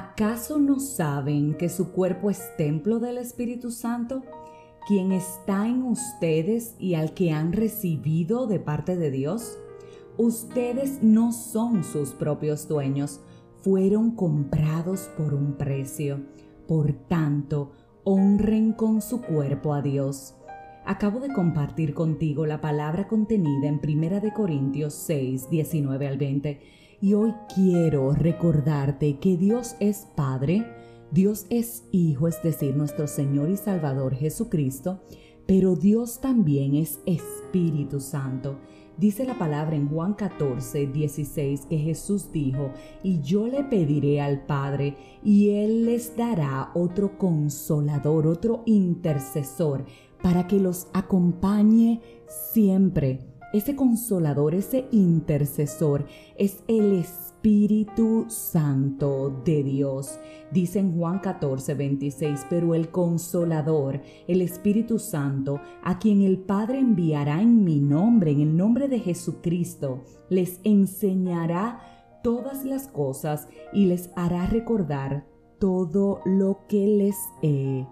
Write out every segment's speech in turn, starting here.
¿Acaso no saben que su cuerpo es templo del Espíritu Santo, quien está en ustedes y al que han recibido de parte de Dios? Ustedes no son sus propios dueños, fueron comprados por un precio. Por tanto, honren con su cuerpo a Dios. Acabo de compartir contigo la palabra contenida en 1 Corintios 6, 19 al 20 y hoy quiero recordarte que Dios es Padre, Dios es Hijo, es decir, nuestro Señor y Salvador Jesucristo, pero Dios también es Espíritu Santo. Dice la palabra en Juan 14, 16 que Jesús dijo, y yo le pediré al Padre, y Él les dará otro consolador, otro intercesor, para que los acompañe siempre. Ese consolador, ese intercesor es el Espíritu Santo de Dios. Dice en Juan 14, 26, pero el consolador, el Espíritu Santo, a quien el Padre enviará en mi nombre, en el nombre de Jesucristo, les enseñará todas las cosas y les hará recordar todo lo que les he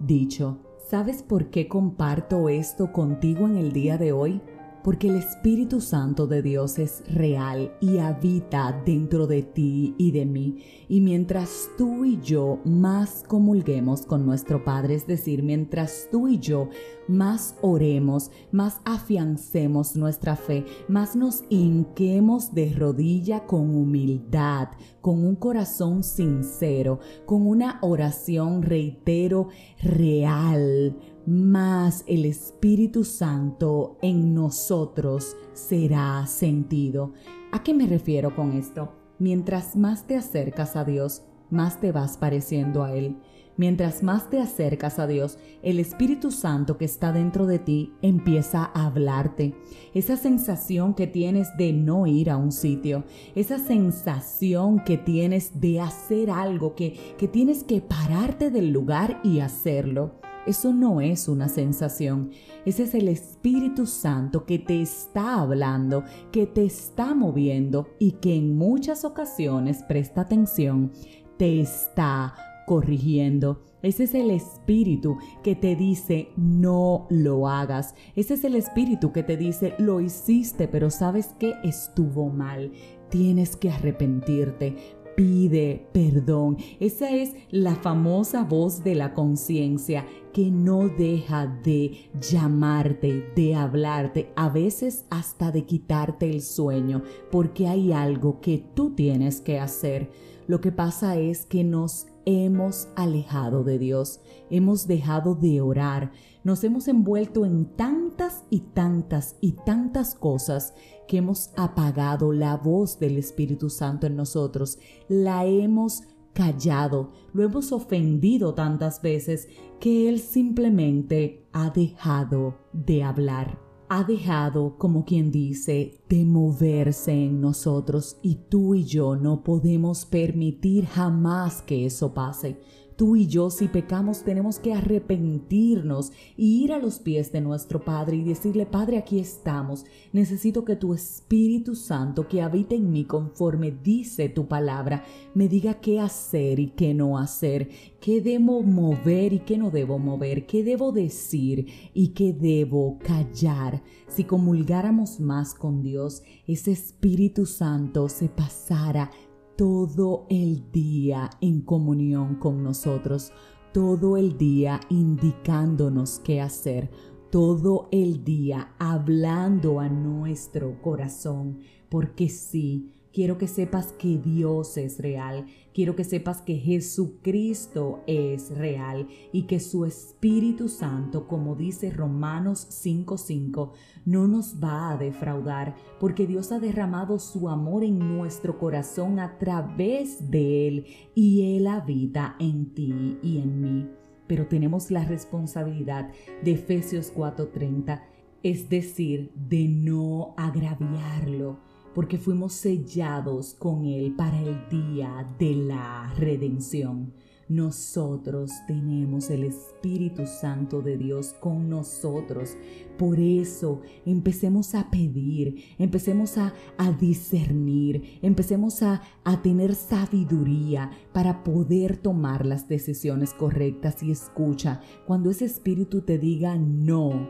dicho. ¿Sabes por qué comparto esto contigo en el día de hoy? Porque el Espíritu Santo de Dios es real y habita dentro de ti y de mí. Y mientras tú y yo más comulguemos con nuestro Padre, es decir, mientras tú y yo más oremos, más afiancemos nuestra fe, más nos hinquemos de rodilla con humildad, con un corazón sincero, con una oración, reitero, real, más el Espíritu Santo en nosotros será sentido. ¿A qué me refiero con esto? Mientras más te acercas a Dios, más te vas pareciendo a Él. Mientras más te acercas a Dios, el Espíritu Santo que está dentro de ti empieza a hablarte. Esa sensación que tienes de no ir a un sitio, esa sensación que tienes de hacer algo, que, que tienes que pararte del lugar y hacerlo. Eso no es una sensación, ese es el Espíritu Santo que te está hablando, que te está moviendo y que en muchas ocasiones, presta atención, te está corrigiendo. Ese es el espíritu que te dice no lo hagas. Ese es el espíritu que te dice lo hiciste, pero sabes que estuvo mal. Tienes que arrepentirte. Pide perdón. Esa es la famosa voz de la conciencia que no deja de llamarte, de hablarte, a veces hasta de quitarte el sueño, porque hay algo que tú tienes que hacer. Lo que pasa es que nos hemos alejado de Dios, hemos dejado de orar, nos hemos envuelto en tantas y tantas y tantas cosas que hemos apagado la voz del Espíritu Santo en nosotros, la hemos callado, lo hemos ofendido tantas veces que Él simplemente ha dejado de hablar ha dejado, como quien dice, de moverse en nosotros y tú y yo no podemos permitir jamás que eso pase. Tú y yo si pecamos tenemos que arrepentirnos y ir a los pies de nuestro Padre y decirle, Padre, aquí estamos. Necesito que tu Espíritu Santo que habita en mí conforme dice tu palabra, me diga qué hacer y qué no hacer, qué debo mover y qué no debo mover, qué debo decir y qué debo callar. Si comulgáramos más con Dios, ese Espíritu Santo se pasara todo el día en comunión con nosotros, todo el día indicándonos qué hacer, todo el día hablando a nuestro corazón, porque sí, Quiero que sepas que Dios es real. Quiero que sepas que Jesucristo es real y que su Espíritu Santo, como dice Romanos 5:5, no nos va a defraudar porque Dios ha derramado su amor en nuestro corazón a través de Él y Él habita en ti y en mí. Pero tenemos la responsabilidad de Efesios 4:30, es decir, de no agraviarlo porque fuimos sellados con Él para el día de la redención. nosotros tenemos el Espíritu Santo de Dios con nosotros. Por eso empecemos a pedir, empecemos a, discernir, empecemos a, a tener sabiduría para poder tomar las decisiones correctas. Y escucha, cuando ese Espíritu te diga no,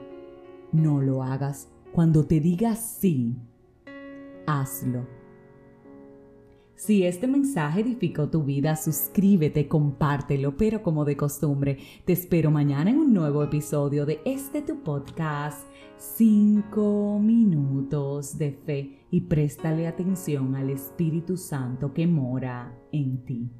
no lo hagas. Cuando te diga sí, hazlo si este mensaje edificó tu vida, suscríbete, compártelo, pero como de costumbre, te espero mañana en un nuevo episodio de este tu podcast, 5 minutos de fe y préstale atención al Espíritu Santo que mora en ti.